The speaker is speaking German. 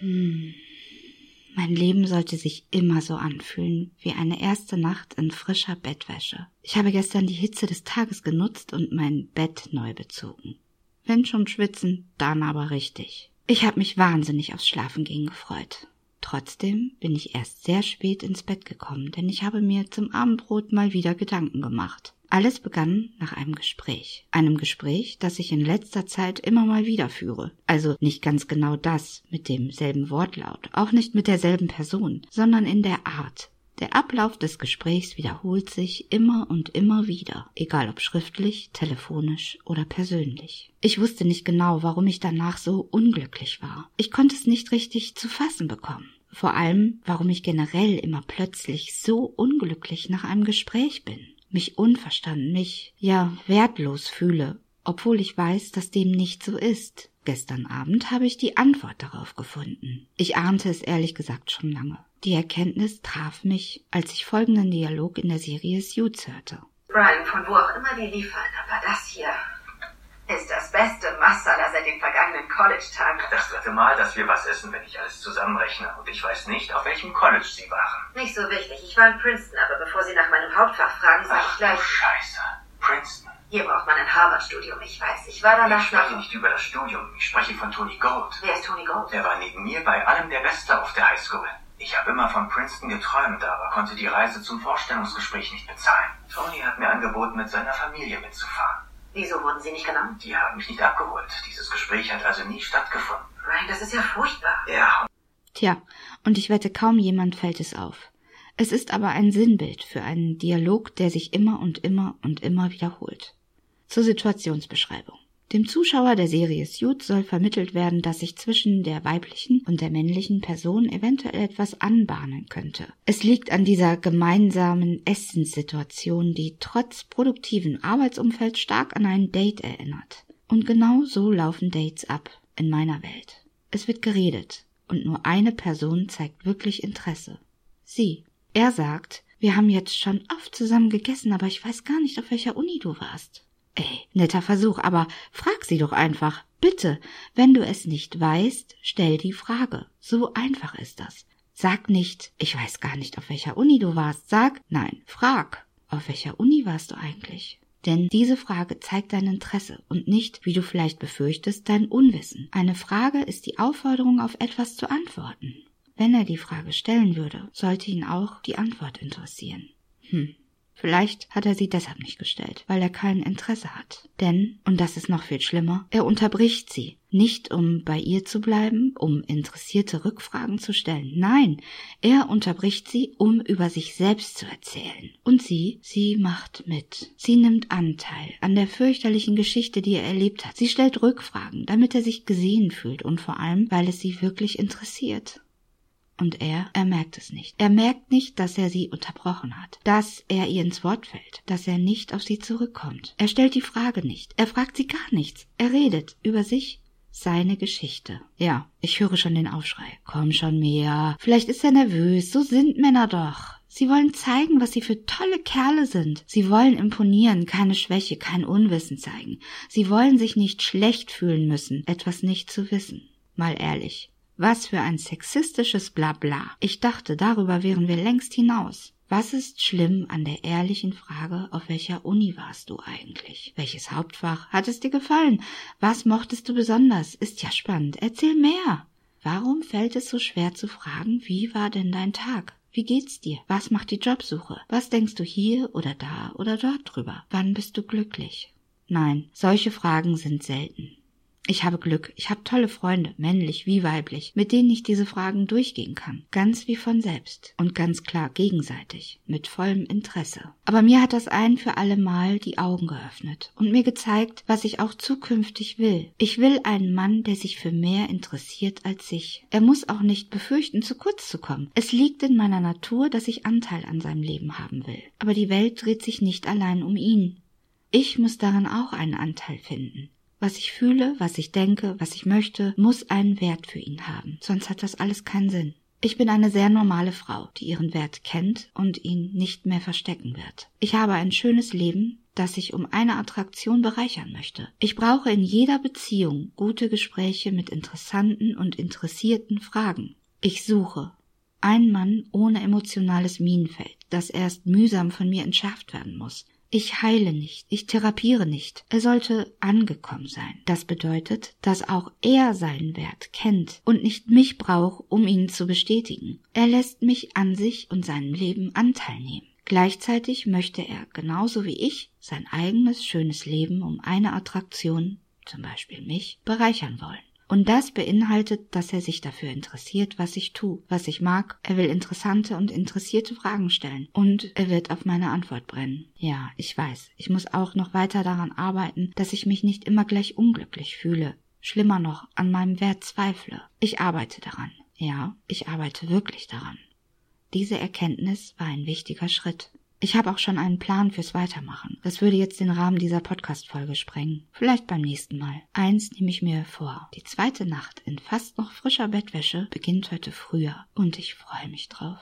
Mein Leben sollte sich immer so anfühlen wie eine erste Nacht in frischer Bettwäsche. Ich habe gestern die Hitze des Tages genutzt und mein Bett neu bezogen. Wenn schon schwitzen, dann aber richtig. Ich habe mich wahnsinnig aufs Schlafengehen gefreut. Trotzdem bin ich erst sehr spät ins Bett gekommen, denn ich habe mir zum Abendbrot mal wieder Gedanken gemacht. Alles begann nach einem Gespräch. Einem Gespräch, das ich in letzter Zeit immer mal wieder führe. Also nicht ganz genau das mit demselben Wortlaut, auch nicht mit derselben Person, sondern in der Art, der Ablauf des Gesprächs wiederholt sich immer und immer wieder, egal ob schriftlich, telefonisch oder persönlich. Ich wusste nicht genau, warum ich danach so unglücklich war. Ich konnte es nicht richtig zu fassen bekommen. Vor allem, warum ich generell immer plötzlich so unglücklich nach einem Gespräch bin, mich unverstanden, mich ja wertlos fühle, obwohl ich weiß, dass dem nicht so ist. Gestern Abend habe ich die Antwort darauf gefunden. Ich ahnte es ehrlich gesagt schon lange. Die Erkenntnis traf mich, als ich folgenden Dialog in der Serie Suits hörte. Brian, von wo auch immer die liefern, aber das hier ist das beste Masala seit den College-Tagen. Das dritte Mal, dass wir was essen, wenn ich alles zusammenrechne. Und ich weiß nicht, auf welchem College Sie waren. Nicht so wichtig. Ich war in Princeton, aber bevor Sie nach meinem Hauptfach fragen, sage ich gleich... Scheiße. Princeton. Hier braucht man ein Harvard-Studium, ich weiß. Ich war danach Ich spreche nicht über das Studium. Ich spreche von Tony Gold. Wer ist Tony Gold? Er war neben mir bei allem der Beste auf der Highschool. Ich habe immer von Princeton geträumt, aber konnte die Reise zum Vorstellungsgespräch nicht bezahlen. Tony hat mir angeboten, mit seiner Familie mitzufahren. Wieso wurden Sie nicht genommen? Die haben mich nicht abgeholt. Dieses Gespräch hat also nie stattgefunden. Brian, das ist ja furchtbar. Ja, Tja, und ich wette, kaum jemand fällt es auf. Es ist aber ein Sinnbild für einen Dialog, der sich immer und immer und immer wiederholt. Zur Situationsbeschreibung. Dem Zuschauer der Serie Suits soll vermittelt werden, dass sich zwischen der weiblichen und der männlichen Person eventuell etwas anbahnen könnte. Es liegt an dieser gemeinsamen Essenssituation, die trotz produktiven Arbeitsumfeld stark an ein Date erinnert. Und genau so laufen Dates ab in meiner Welt. Es wird geredet und nur eine Person zeigt wirklich Interesse. Sie. Er sagt, wir haben jetzt schon oft zusammen gegessen, aber ich weiß gar nicht, auf welcher Uni du warst. Ey, netter Versuch, aber frag sie doch einfach. Bitte, wenn du es nicht weißt, stell die Frage. So einfach ist das. Sag nicht, ich weiß gar nicht, auf welcher Uni du warst. Sag, nein, frag, auf welcher Uni warst du eigentlich? Denn diese Frage zeigt dein Interesse und nicht, wie du vielleicht befürchtest, dein Unwissen. Eine Frage ist die Aufforderung, auf etwas zu antworten. Wenn er die Frage stellen würde, sollte ihn auch die Antwort interessieren. Hm. Vielleicht hat er sie deshalb nicht gestellt, weil er kein Interesse hat. Denn, und das ist noch viel schlimmer, er unterbricht sie. Nicht um bei ihr zu bleiben, um interessierte Rückfragen zu stellen. Nein, er unterbricht sie, um über sich selbst zu erzählen. Und sie, sie macht mit. Sie nimmt Anteil an der fürchterlichen Geschichte, die er erlebt hat. Sie stellt Rückfragen, damit er sich gesehen fühlt und vor allem, weil es sie wirklich interessiert. Und er, er merkt es nicht. Er merkt nicht, dass er sie unterbrochen hat, dass er ihr ins Wort fällt, dass er nicht auf sie zurückkommt. Er stellt die Frage nicht, er fragt sie gar nichts. Er redet über sich, seine Geschichte. Ja, ich höre schon den Aufschrei. Komm schon mehr. Vielleicht ist er nervös, so sind Männer doch. Sie wollen zeigen, was sie für tolle Kerle sind. Sie wollen imponieren, keine Schwäche, kein Unwissen zeigen. Sie wollen sich nicht schlecht fühlen müssen, etwas nicht zu wissen. Mal ehrlich, was für ein sexistisches Blabla. Ich dachte, darüber wären wir längst hinaus. Was ist schlimm an der ehrlichen Frage, auf welcher Uni warst du eigentlich? Welches Hauptfach hat es dir gefallen? Was mochtest du besonders? Ist ja spannend. Erzähl mehr. Warum fällt es so schwer zu fragen, wie war denn dein Tag? Wie geht's dir? Was macht die Jobsuche? Was denkst du hier oder da oder dort drüber? Wann bist du glücklich? Nein, solche Fragen sind selten. Ich habe Glück, ich habe tolle Freunde, männlich wie weiblich, mit denen ich diese Fragen durchgehen kann, ganz wie von selbst und ganz klar gegenseitig, mit vollem Interesse. Aber mir hat das ein für alle Mal die Augen geöffnet und mir gezeigt, was ich auch zukünftig will. Ich will einen Mann, der sich für mehr interessiert als sich. Er muss auch nicht befürchten, zu kurz zu kommen. Es liegt in meiner Natur, dass ich Anteil an seinem Leben haben will. Aber die Welt dreht sich nicht allein um ihn. Ich muss daran auch einen Anteil finden. Was ich fühle, was ich denke, was ich möchte, muss einen Wert für ihn haben, sonst hat das alles keinen Sinn. Ich bin eine sehr normale Frau, die ihren Wert kennt und ihn nicht mehr verstecken wird. Ich habe ein schönes Leben, das ich um eine Attraktion bereichern möchte. Ich brauche in jeder Beziehung gute Gespräche mit interessanten und interessierten Fragen. Ich suche. Ein Mann ohne emotionales Minenfeld, das erst mühsam von mir entschärft werden muss. Ich heile nicht, ich therapiere nicht. Er sollte angekommen sein. Das bedeutet, dass auch er seinen Wert kennt und nicht mich braucht, um ihn zu bestätigen. Er lässt mich an sich und seinem Leben Anteil nehmen. Gleichzeitig möchte er, genauso wie ich, sein eigenes schönes Leben um eine Attraktion, zum Beispiel mich, bereichern wollen. Und das beinhaltet, dass er sich dafür interessiert, was ich tue, was ich mag. Er will interessante und interessierte Fragen stellen. Und er wird auf meine Antwort brennen. Ja, ich weiß, ich muss auch noch weiter daran arbeiten, dass ich mich nicht immer gleich unglücklich fühle. Schlimmer noch, an meinem Wert zweifle. Ich arbeite daran. Ja, ich arbeite wirklich daran. Diese Erkenntnis war ein wichtiger Schritt. Ich habe auch schon einen Plan fürs Weitermachen. Das würde jetzt den Rahmen dieser Podcast-Folge sprengen. Vielleicht beim nächsten Mal. Eins nehme ich mir vor. Die zweite Nacht in fast noch frischer Bettwäsche beginnt heute früher und ich freue mich drauf.